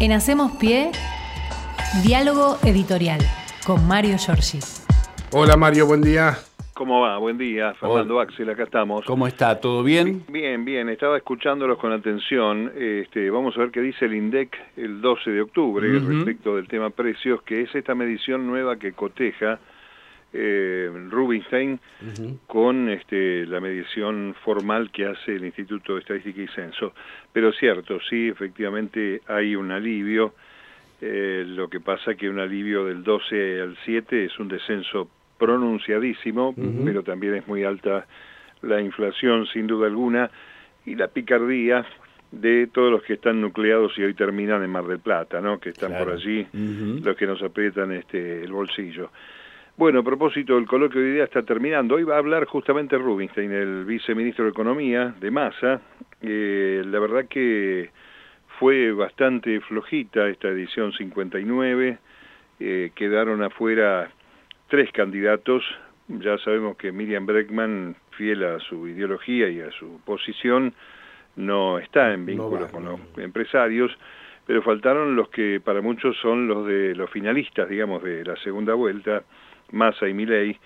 En Hacemos Pie, diálogo editorial con Mario Giorgi. Hola Mario, buen día. ¿Cómo va? Buen día, Fernando Axel, acá estamos. ¿Cómo está? ¿Todo bien? Bien, bien, estaba escuchándolos con atención. Este, vamos a ver qué dice el INDEC el 12 de octubre respecto del tema precios, que es esta medición nueva que coteja eh, Rubinstein con este, la medición formal que hace el Instituto de Estadística y Censo. Pero cierto, sí, efectivamente hay un alivio. Eh, lo que pasa que un alivio del 12 al 7 es un descenso pronunciadísimo, pero también es muy alta la inflación sin duda alguna y la picardía de todos los que están nucleados y hoy terminan en Mar del Plata, ¿no? que están por allí, los que nos aprietan este, el bolsillo. Bueno, a propósito, el coloquio de idea está terminando. Hoy va a hablar justamente Rubinstein, el viceministro de Economía de Massa. Eh, la verdad que fue bastante flojita esta edición 59. Eh, quedaron afuera tres candidatos. Ya sabemos que Miriam Breckman, fiel a su ideología y a su posición, no está en vínculo con los empresarios, pero faltaron los que para muchos son los de los finalistas, digamos, de la segunda vuelta, Massa y Milei.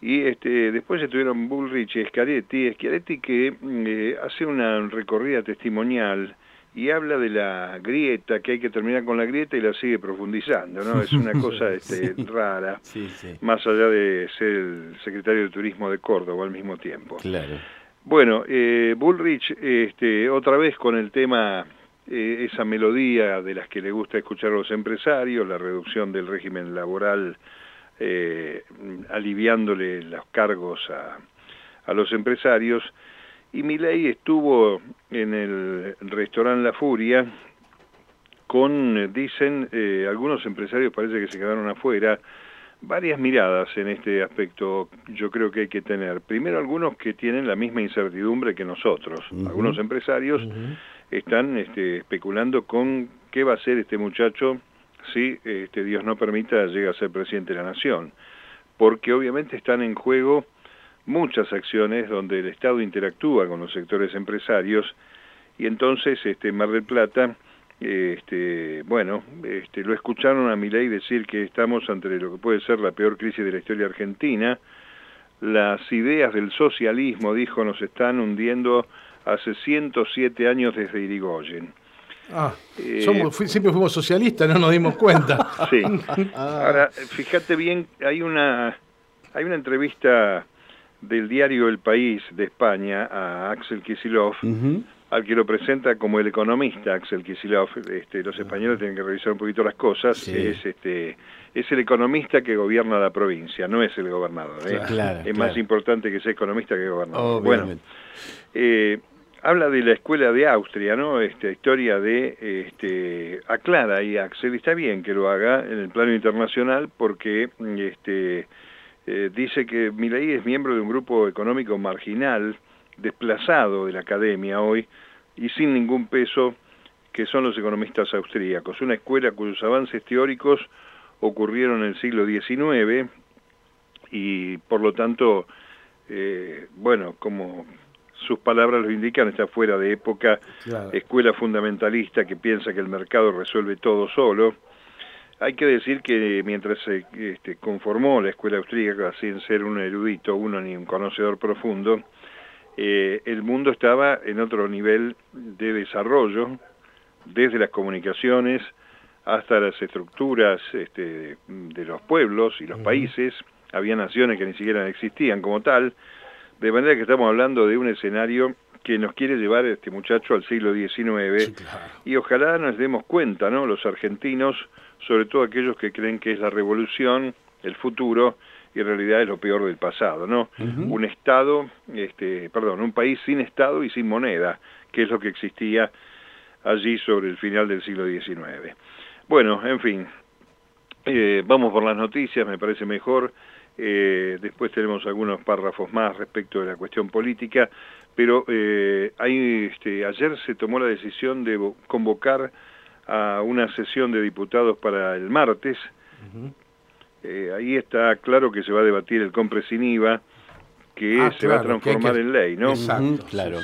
Y este, después estuvieron Bullrich y Schiaretti, Schiaretti que eh, hace una recorrida testimonial y habla de la grieta, que hay que terminar con la grieta y la sigue profundizando, ¿no? Es una cosa este, rara, más allá de ser el secretario de Turismo de Córdoba al mismo tiempo. Claro. Bueno, eh, Bullrich, este, otra vez con el tema, eh, esa melodía de las que le gusta escuchar a los empresarios, la reducción del régimen laboral, eh, aliviándole los cargos a, a los empresarios, y Milei estuvo en el restaurante La Furia con, dicen, eh, algunos empresarios parece que se quedaron afuera, varias miradas en este aspecto yo creo que hay que tener. Primero algunos que tienen la misma incertidumbre que nosotros. Algunos empresarios están este, especulando con qué va a ser este muchacho si este, Dios no permita llegue a ser presidente de la nación. Porque obviamente están en juego muchas acciones donde el Estado interactúa con los sectores empresarios y entonces este Mar del Plata este bueno este lo escucharon a Milei decir que estamos ante lo que puede ser la peor crisis de la historia argentina las ideas del socialismo dijo nos están hundiendo hace 107 años desde Irigoyen Ah, eh, siempre fuimos socialistas, no nos dimos cuenta. sí. Ahora, fíjate bien, hay una, hay una entrevista del diario El País de España a Axel Kisilov, al que lo presenta como el economista Axel Kisilov. Este, los españoles tienen que revisar un poquito las cosas. Es, este, es el economista que gobierna la provincia, no es el gobernador. ¿eh? es más importante que sea economista que gobernador. Bueno, eh, habla de la escuela de Austria, ¿no? Esta historia de, este, aclara y Axel, está bien que lo haga en el plano internacional porque, este, eh, dice que Milei es miembro de un grupo económico marginal, desplazado de la academia hoy y sin ningún peso, que son los economistas austríacos, una escuela cuyos avances teóricos ocurrieron en el siglo XIX y por lo tanto, eh, bueno, como sus palabras lo indican, está fuera de época, escuela fundamentalista que piensa que el mercado resuelve todo solo, hay que decir que mientras se este, conformó la escuela austríaca sin ser un erudito, uno ni un conocedor profundo, eh, el mundo estaba en otro nivel de desarrollo, desde las comunicaciones hasta las estructuras este, de los pueblos y los países, había naciones que ni siquiera existían como tal, de manera que estamos hablando de un escenario que nos quiere llevar este muchacho al siglo XIX y ojalá nos demos cuenta, ¿no? Los argentinos sobre todo aquellos que creen que es la revolución, el futuro, y en realidad es lo peor del pasado, ¿no? Un Estado, este, perdón, un país sin Estado y sin moneda, que es lo que existía allí sobre el final del siglo XIX. Bueno, en fin, eh, vamos por las noticias, me parece mejor. Eh, después tenemos algunos párrafos más respecto de la cuestión política, pero eh, hay, este, ayer se tomó la decisión de convocar a una sesión de diputados para el martes. Eh, ahí está claro que se va a debatir el compre sin IVA, que ah, se va a transformar en ley, ¿no? Exacto, claro.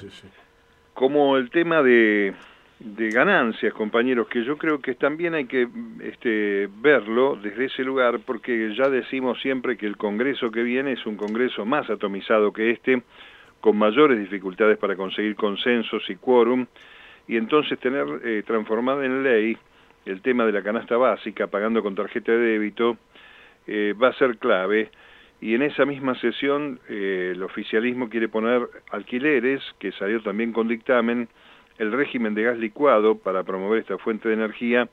Como el tema de de ganancias, compañeros, que yo creo que también hay que este, verlo desde ese lugar, porque ya decimos siempre que el Congreso que viene es un Congreso más atomizado que este, con mayores dificultades para conseguir consensos y quórum, y entonces tener eh, transformado en ley el tema de la canasta básica, pagando con tarjeta de débito, eh, va a ser clave, y en esa misma sesión eh, el oficialismo quiere poner alquileres, que salió también con dictamen, el régimen de gas licuado para promover esta fuente de energía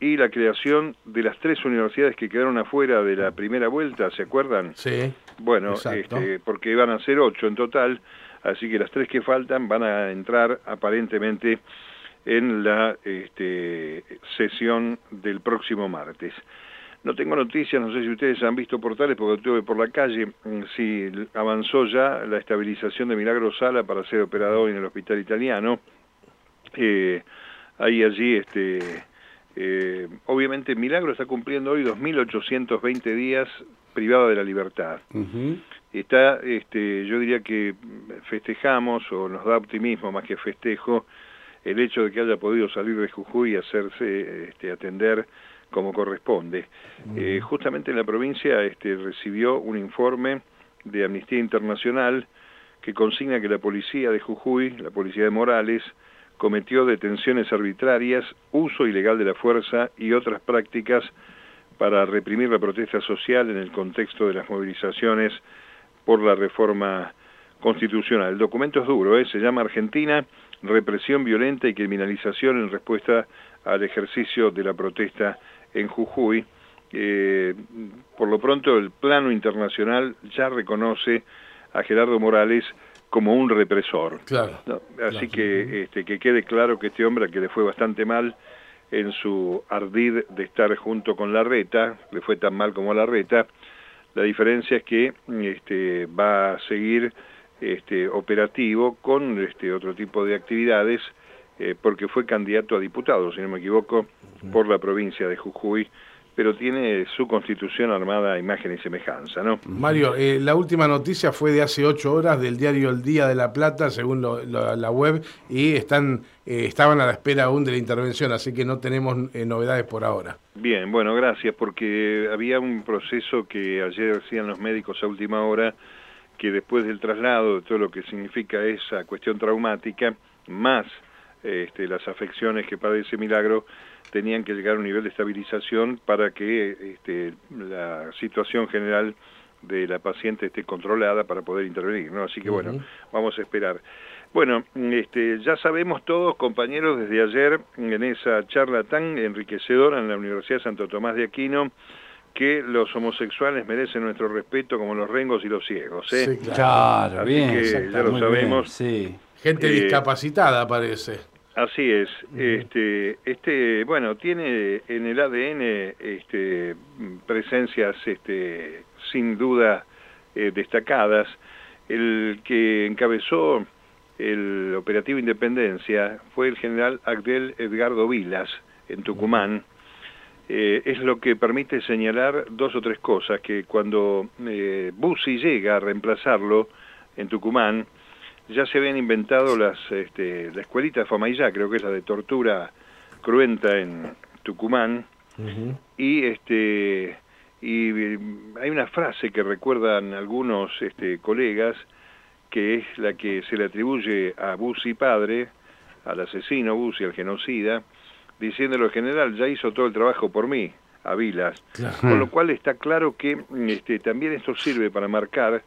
y la creación de las tres universidades que quedaron afuera de la primera vuelta, ¿se acuerdan? Sí. Bueno, este, porque iban a ser ocho en total, así que las tres que faltan van a entrar aparentemente en la este, sesión del próximo martes. No tengo noticias, no sé si ustedes han visto portales porque estuve por la calle, mm, si avanzó ya la estabilización de Milagro Sala para ser operado en el hospital italiano. Eh, hay allí, este, eh, obviamente Milagro está cumpliendo hoy 2.820 días privado de la libertad. Está, este, yo diría que festejamos o nos da optimismo más que festejo el hecho de que haya podido salir de Jujuy y hacerse este, atender como corresponde. Eh, justamente en la provincia este, recibió un informe de Amnistía Internacional que consigna que la policía de Jujuy, la policía de Morales, cometió detenciones arbitrarias, uso ilegal de la fuerza y otras prácticas para reprimir la protesta social en el contexto de las movilizaciones por la reforma constitucional. El documento es duro, ¿eh? se llama Argentina, represión violenta y criminalización en respuesta al ejercicio de la protesta en Jujuy. Eh, por lo pronto el plano internacional ya reconoce a Gerardo Morales como un represor. Claro. Así que este, que quede claro que este hombre, que le fue bastante mal en su ardid de estar junto con la reta, le fue tan mal como a la reta, la diferencia es que este, va a seguir este, operativo con este, otro tipo de actividades, eh, porque fue candidato a diputado, si no me equivoco, por la provincia de Jujuy, pero tiene su constitución armada a imagen y semejanza, ¿no? Mario, eh, la última noticia fue de hace ocho horas del diario El Día de la Plata, según la web, y están eh, estaban a la espera aún de la intervención, así que no tenemos eh, novedades por ahora. Bien, bueno, gracias, porque había un proceso que ayer decían los médicos a última hora, que después del traslado de todo lo que significa esa cuestión traumática, más este, las afecciones que padece Milagro, tenían que llegar a un nivel de estabilización para que este, la situación general de la paciente esté controlada para poder intervenir, ¿no? Así que bueno, vamos a esperar. Bueno, este, ya sabemos todos, compañeros, desde ayer en esa charla tan enriquecedora en la Universidad de Santo Tomás de Aquino, que los homosexuales merecen nuestro respeto como los rengos y los ciegos. ¿eh? Sí, claro, Así que ya lo sabemos. sí. Gente eh, discapacitada parece. Así es. Este, este, bueno, tiene en el ADN este, presencias, este, sin duda eh, destacadas. El que encabezó el operativo Independencia fue el general Agdel Edgardo Vilas en Tucumán. Eh, es lo que permite señalar dos o tres cosas, que cuando eh, Bussi llega a reemplazarlo en Tucumán, ya se habían inventado las, este, la escuelita de Famayá, creo que es la de tortura cruenta en Tucumán, y este y hay una frase que recuerdan algunos este, colegas, que es la que se le atribuye a Bussi padre, al asesino Bussi, al genocida, diciéndolo general, ya hizo todo el trabajo por mí, a Vilas. Con lo cual está claro que este, también esto sirve para marcar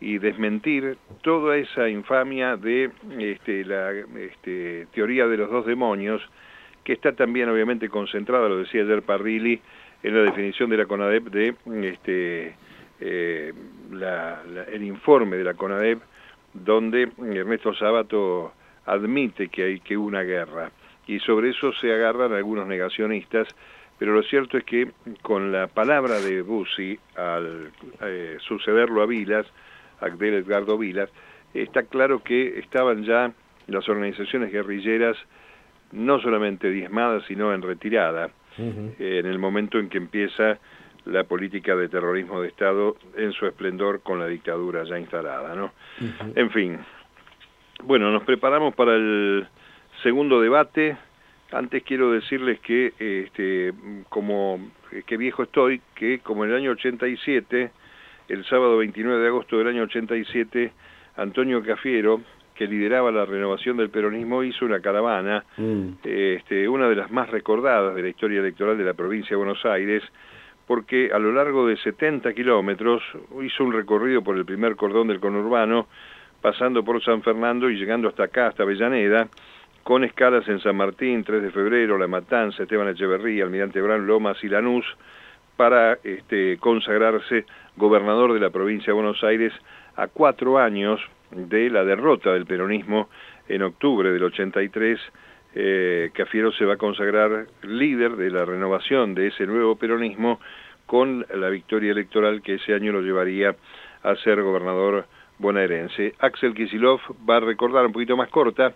y desmentir toda esa infamia de este, la este, teoría de los dos demonios, que está también obviamente concentrada, lo decía ayer Parrilli, en la definición de la CONADEP de este, eh, el informe de la CONADEP, donde Ernesto Sabato admite que hay que una guerra. Y sobre eso se agarran algunos negacionistas, pero lo cierto es que con la palabra de Bussi, al eh, sucederlo a Vilas, Agdel Edgardo Vilas, está claro que estaban ya las organizaciones guerrilleras no solamente diezmadas, sino en retirada, en el momento en que empieza la política de terrorismo de Estado en su esplendor con la dictadura ya instalada, ¿no? En fin, bueno, nos preparamos para el segundo debate. Antes quiero decirles que, este, como que viejo estoy, que como en el año 87, el sábado 29 de agosto del año 87, Antonio Cafiero, que lideraba la renovación del peronismo, hizo una caravana, mm. este, una de las más recordadas de la historia electoral de la provincia de Buenos Aires, porque a lo largo de 70 kilómetros hizo un recorrido por el primer cordón del conurbano, pasando por San Fernando y llegando hasta acá, hasta Avellaneda, con escalas en San Martín, 3 de febrero, La Matanza, Esteban Echeverría, Almirante Brán, Lomas y Lanús, para este, consagrarse gobernador de la provincia de Buenos Aires a cuatro años de la derrota del peronismo en octubre del 83, eh, Cafiero se va a consagrar líder de la renovación de ese nuevo peronismo con la victoria electoral que ese año lo llevaría a ser gobernador bonaerense. Axel Kisilov va a recordar un poquito más corta,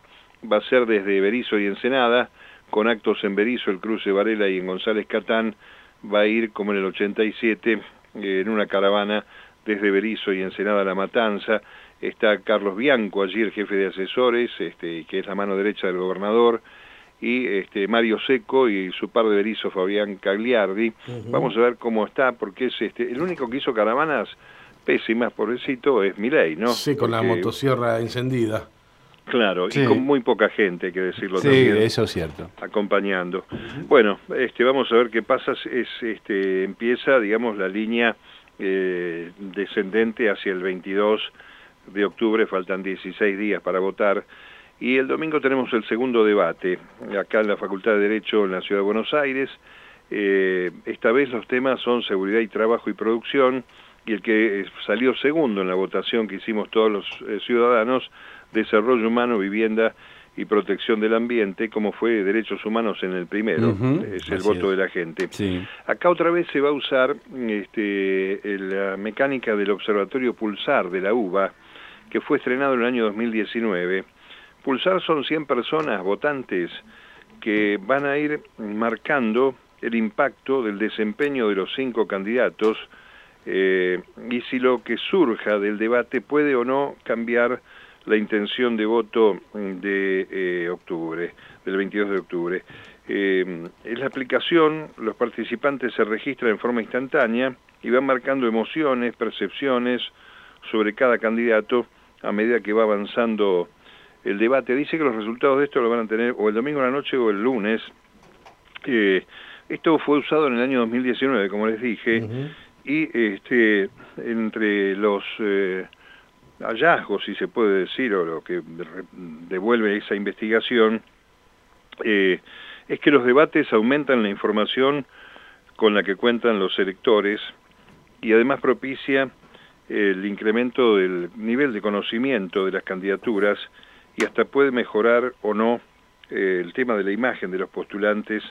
va a ser desde Berizo y Ensenada, con actos en Berizo, el cruce Varela y en González Catán, va a ir como en el 87 en una caravana desde Berizo y Ensenada a La Matanza, está Carlos Bianco allí, el jefe de asesores, este, que es la mano derecha del gobernador, y este, Mario Seco y su par de Berizo, Fabián Cagliardi. Vamos a ver cómo está, porque es este, el único que hizo caravanas pésimas, pobrecito, es Milei, ¿no? Sí, con la motosierra encendida. Claro, y con muy poca gente, hay que decirlo sí, también. Sí, eso es cierto. Acompañando. Bueno, este, vamos a ver qué pasa. Es, este, empieza, digamos, la línea eh, descendente hacia el 22 de octubre, faltan 16 días para votar, y el domingo tenemos el segundo debate, acá en la Facultad de Derecho en la Ciudad de Buenos Aires. Eh, esta vez los temas son seguridad y trabajo y producción, y el que salió segundo en la votación que hicimos todos los eh, ciudadanos, desarrollo humano, vivienda y protección del ambiente, como fue derechos humanos en el primero, es el voto de la gente. Acá otra vez se va a usar este, la mecánica del observatorio pulsar de la UBA, que fue estrenado en el año 2019. Pulsar son 100 personas votantes que van a ir marcando el impacto del desempeño de los cinco candidatos eh, y si lo que surja del debate puede o no cambiar la intención de voto de eh, octubre, del 22 de octubre. Eh, en la aplicación, los participantes se registran en forma instantánea y van marcando emociones, percepciones sobre cada candidato a medida que va avanzando el debate. Dice que los resultados de esto lo van a tener o el domingo en la noche o el lunes. Eh, esto fue usado en el año 2019, como les dije, y este, entre los eh, hallazgos, si se puede decir, o lo que devuelve esa investigación, eh, es que los debates aumentan la información con la que cuentan los electores y además propicia el incremento del nivel de conocimiento de las candidaturas y hasta puede mejorar o no eh, el tema de la imagen de los postulantes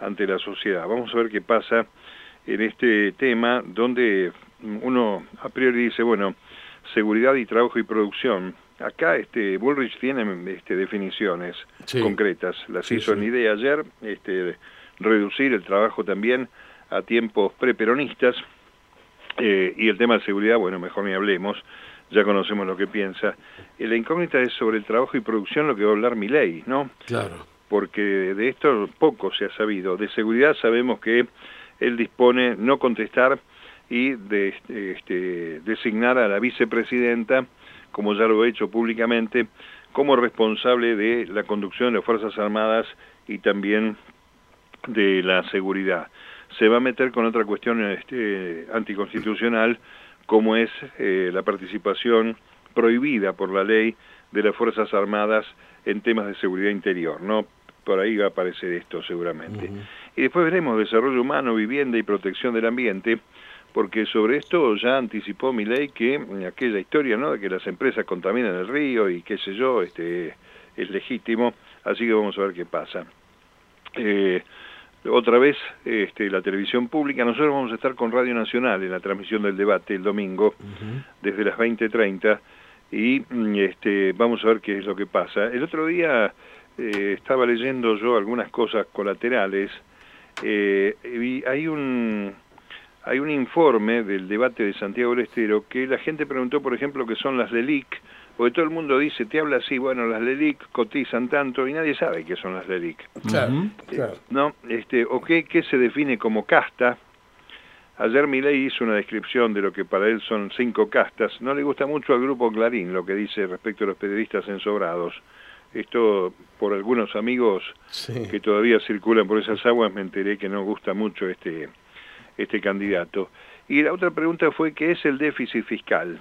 ante la sociedad. Vamos a ver qué pasa en este tema donde uno a priori dice, bueno, seguridad y trabajo y producción. Acá este Bullrich tiene este, definiciones concretas, las hizo en idea ayer, este, reducir el trabajo también a tiempos preperonistas, eh, y el tema de seguridad, bueno, mejor ni hablemos, ya conocemos lo que piensa. Eh, la incógnita es sobre el trabajo y producción lo que va a hablar mi ley, ¿no? Claro. Porque de esto poco se ha sabido. De seguridad sabemos que él dispone no contestar y de este, designar a la vicepresidenta, como ya lo he hecho públicamente, como responsable de la conducción de las Fuerzas Armadas y también de la seguridad se va a meter con otra cuestión este, anticonstitucional, como es eh, la participación prohibida por la ley de las Fuerzas Armadas en temas de seguridad interior, ¿no? Por ahí va a aparecer esto seguramente. Y después veremos desarrollo humano, vivienda y protección del ambiente, porque sobre esto ya anticipó mi ley que aquella historia, ¿no?, de que las empresas contaminan el río y qué sé yo, este, es legítimo, así que vamos a ver qué pasa. Eh, otra vez este, la televisión pública. Nosotros vamos a estar con Radio Nacional en la transmisión del debate el domingo, desde las 20.30, y mm, este, vamos a ver qué es lo que pasa. El otro día eh, estaba leyendo yo algunas cosas colaterales, eh, y hay un, hay un informe del debate de Santiago del Estero que la gente preguntó, por ejemplo, qué son las LELIC, porque todo el mundo dice, te habla así, bueno, las LELIC cotizan tanto y nadie sabe qué son las LELIC. Claro, claro. ¿No? Este, o qué, qué se define como casta. Ayer Milei hizo una descripción de lo que para él son cinco castas. No le gusta mucho al grupo Clarín lo que dice respecto a los periodistas ensobrados. Esto por algunos amigos que todavía circulan por esas aguas me enteré que no gusta mucho este, este candidato. Y la otra pregunta fue qué es el déficit fiscal.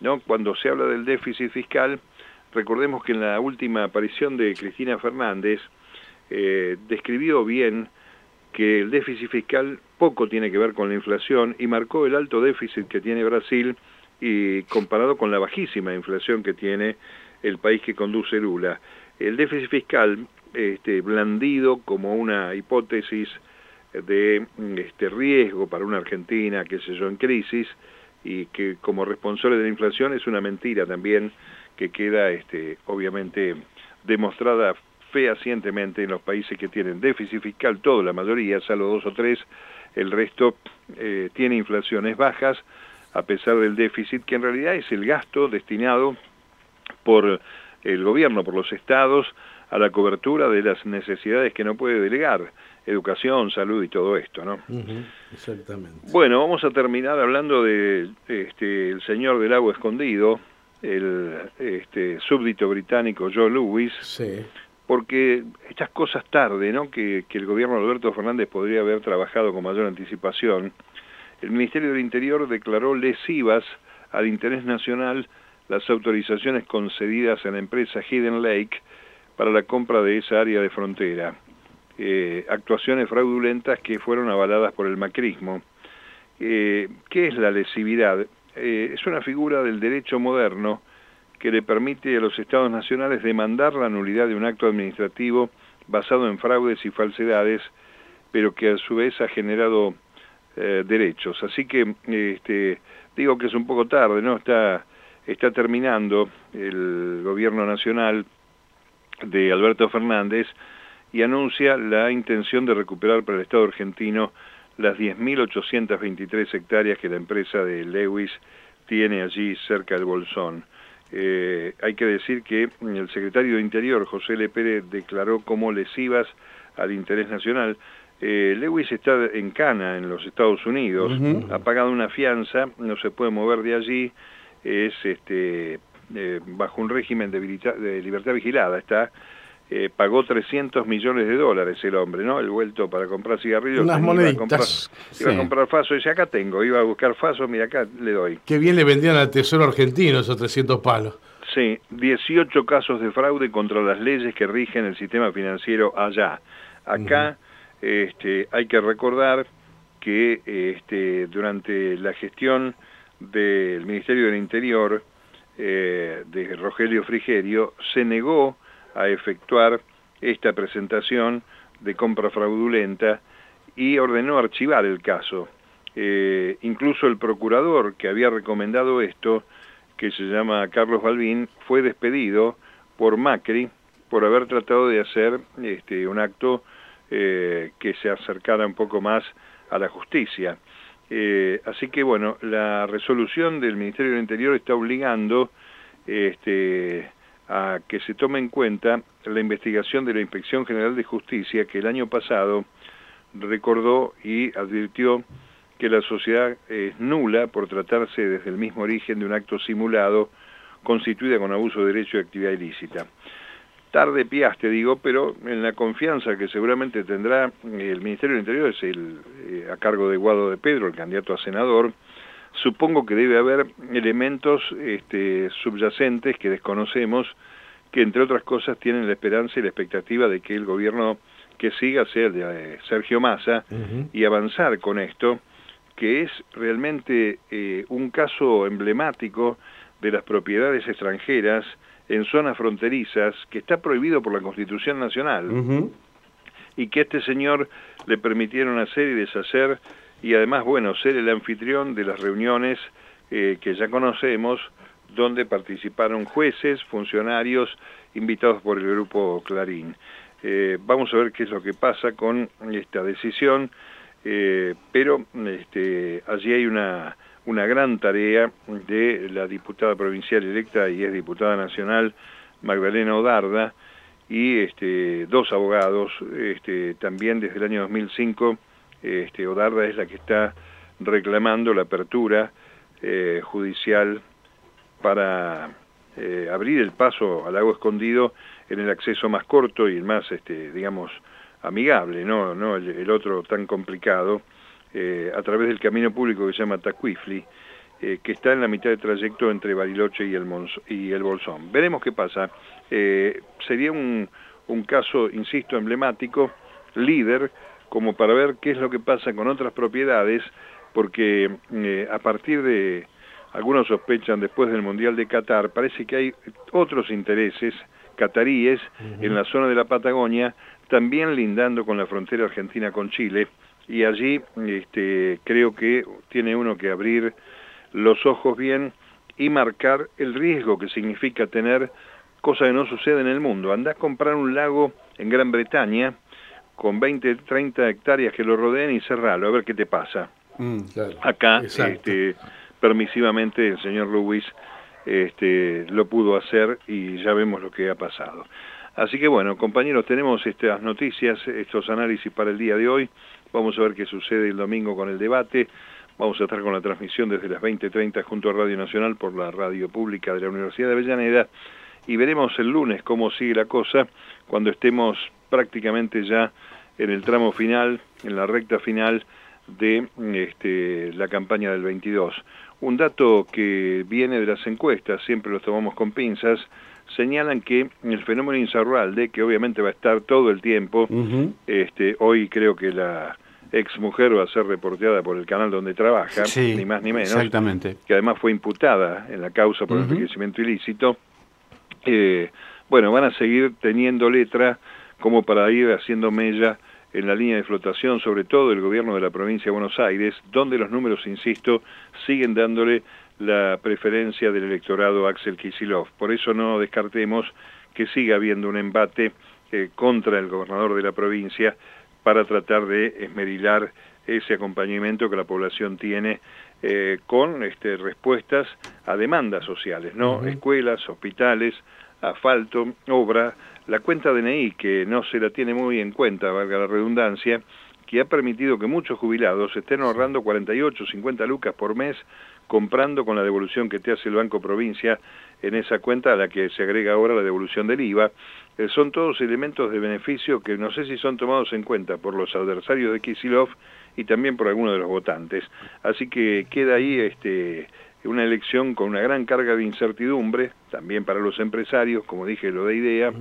¿no? Cuando se habla del déficit fiscal, recordemos que en la última aparición de Cristina Fernández eh, describió bien que el déficit fiscal poco tiene que ver con la inflación y marcó el alto déficit que tiene Brasil y comparado con la bajísima inflación que tiene el país que conduce Lula. El déficit fiscal, este, blandido como una hipótesis de este riesgo para una Argentina, qué sé yo, en crisis, y que como responsable de la inflación es una mentira también que queda este, obviamente demostrada fehacientemente en los países que tienen déficit fiscal, todo, la mayoría, salvo dos o tres, el resto eh, tiene inflaciones bajas, a pesar del déficit, que en realidad es el gasto destinado por el gobierno, por los estados, a la cobertura de las necesidades que no puede delegar, educación, salud y todo esto, ¿no? exactamente. Bueno, vamos a terminar hablando de este, el señor del agua escondido, el este, súbdito británico Joe Lewis, sí. porque estas cosas tarde, ¿no? Que, que el gobierno de Alberto Fernández podría haber trabajado con mayor anticipación, el Ministerio del Interior declaró lesivas al interés nacional las autorizaciones concedidas a la empresa Hidden Lake para la compra de esa área de frontera. Eh, actuaciones fraudulentas que fueron avaladas por el macrismo. Eh, ¿Qué es la lesividad? Eh, es una figura del derecho moderno que le permite a los estados nacionales demandar la nulidad de un acto administrativo basado en fraudes y falsedades, pero que a su vez ha generado derechos. Así que este, digo que es un poco tarde, ¿no? Está está terminando el gobierno nacional de Alberto Fernández y anuncia la intención de recuperar para el Estado argentino las 10.823 hectáreas que la empresa de Lewis tiene allí cerca del Bolsón. Eh, hay que decir que el secretario de Interior, José Le Pérez, declaró como lesivas al interés nacional. Eh, Lewis está en Cana, en los Estados Unidos, ha pagado una fianza, no se puede mover de allí, es este, eh, bajo un régimen de, de, libertad vigilada, está eh, pagó 300 millones de dólares el hombre, ¿no? El vuelto para comprar cigarrillos. Unas moneditas. Iba a comprar, iba a comprar faso, dice, acá tengo, iba a buscar faso, mira, acá le doy. Qué bien le vendían al Tesoro argentino esos 300 palos. Sí, 18 casos de fraude contra las leyes que rigen el sistema financiero allá. Acá este, hay que recordar que este, durante la gestión del Ministerio del Interior, eh, de Rogelio Frigerio, se negó a efectuar esta presentación de compra fraudulenta y ordenó archivar el caso. Eh, incluso el procurador que había recomendado esto, que se llama Carlos Balbín, fue despedido por Macri por haber tratado de hacer este, un acto eh, que se acercara un poco más a la justicia. Eh, así que bueno, la resolución del Ministerio del Interior está obligando este, a que se tome en cuenta la investigación de la Inspección General de Justicia que el año pasado recordó y advirtió que la sociedad es nula por tratarse desde el mismo origen de un acto simulado constituida con abuso de derecho y actividad ilícita tarde piaste, digo, pero en la confianza que seguramente tendrá el Ministerio del Interior, es el eh, a cargo de Guado de Pedro, el candidato a senador, supongo que debe haber elementos este, subyacentes que desconocemos, que entre otras cosas tienen la esperanza y la expectativa de que el gobierno que siga sea el de eh, Sergio Massa y avanzar con esto, que es realmente eh, un caso emblemático de las propiedades extranjeras, en zonas fronterizas que está prohibido por la Constitución Nacional y que este señor le permitieron hacer y deshacer y además, bueno, ser el anfitrión de las reuniones eh, que ya conocemos donde participaron jueces, funcionarios, invitados por el grupo Clarín. Eh, vamos a ver qué es lo que pasa con esta decisión, eh, pero este, allí hay una una gran tarea de la diputada provincial electa y es diputada nacional Magdalena Odarda y este, dos abogados, este, también desde el año 2005, este, Odarda es la que está reclamando la apertura eh, judicial para eh, abrir el paso al lago escondido en el acceso más corto y el más, este, digamos, amigable, no, no el, otro tan complicado, eh, a través del camino público que se llama Tacuifli, eh, que está en la mitad del trayecto entre Bariloche y el, y el Bolsón. Veremos qué pasa. Eh, sería un, un caso, insisto, emblemático, líder, como para ver qué es lo que pasa con otras propiedades, porque a partir de, algunos sospechan después del Mundial de Qatar, parece que hay otros intereses cataríes en la zona de la Patagonia, también lindando con la frontera argentina con Chile, y allí este, creo que tiene uno que abrir los ojos bien y marcar el riesgo que significa tener cosa que no sucede en el mundo. Andás a comprar un lago en Gran Bretaña con 20, 30 hectáreas que lo rodeen y cerralo, a ver qué te pasa. Mm, Acá, este, permisivamente, el señor Luis este, lo pudo hacer y ya vemos lo que ha pasado. Así que bueno, compañeros, tenemos estas noticias, estos análisis para el día de hoy. Vamos a ver qué sucede el domingo con el debate. Vamos a estar con la transmisión desde las 20.30 junto a Radio Nacional por la radio pública de la Universidad de Avellaneda y veremos el lunes cómo sigue la cosa cuando estemos prácticamente ya en el tramo final, en la recta final de este, la campaña del 22. Un dato que viene de las encuestas, siempre los tomamos con pinzas, señalan que el fenómeno Insaurralde, que obviamente va a estar todo el tiempo, este, hoy creo que la ex mujer va a ser reporteada por el canal donde trabaja, ni más ni menos, exactamente. que además fue imputada en la causa por enriquecimiento ilícito, eh, bueno, van a seguir teniendo letra como para ir haciendo mella en la línea de flotación, sobre todo el gobierno de la provincia de Buenos Aires, donde los números, insisto, siguen dándole la preferencia del electorado Axel Kisilov. Por eso no descartemos que siga habiendo un embate eh, contra el gobernador de la provincia para tratar de esmerilar ese acompañamiento que la población tiene eh, con este, respuestas a demandas sociales, ¿no? Escuelas, hospitales, asfalto, obra, la cuenta DNI, que no se la tiene muy en cuenta, valga la redundancia, que ha permitido que muchos jubilados estén ahorrando 48, 50 lucas por mes comprando con la devolución que te hace el Banco Provincia en esa cuenta a la que se agrega ahora la devolución del IVA. Eh, son todos elementos de beneficio que no sé si son tomados en cuenta por los adversarios de Kisilov y también por algunos de los votantes. Así que queda ahí este, una elección con una gran carga de incertidumbre, también para los empresarios, como dije, lo de idea,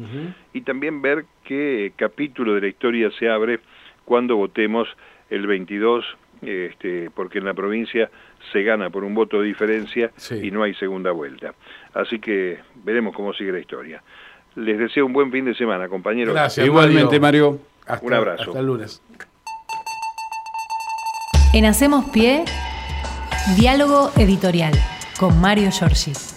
y también ver qué capítulo de la historia se abre cuando votemos el 22, este, porque en la provincia se gana por un voto de diferencia y no hay segunda vuelta. Así que veremos cómo sigue la historia. Les deseo un buen fin de semana, compañeros. Gracias. Igualmente, Mario. un abrazo. Hasta el lunes. En Hacemos Pie, diálogo editorial con Mario Giorgi.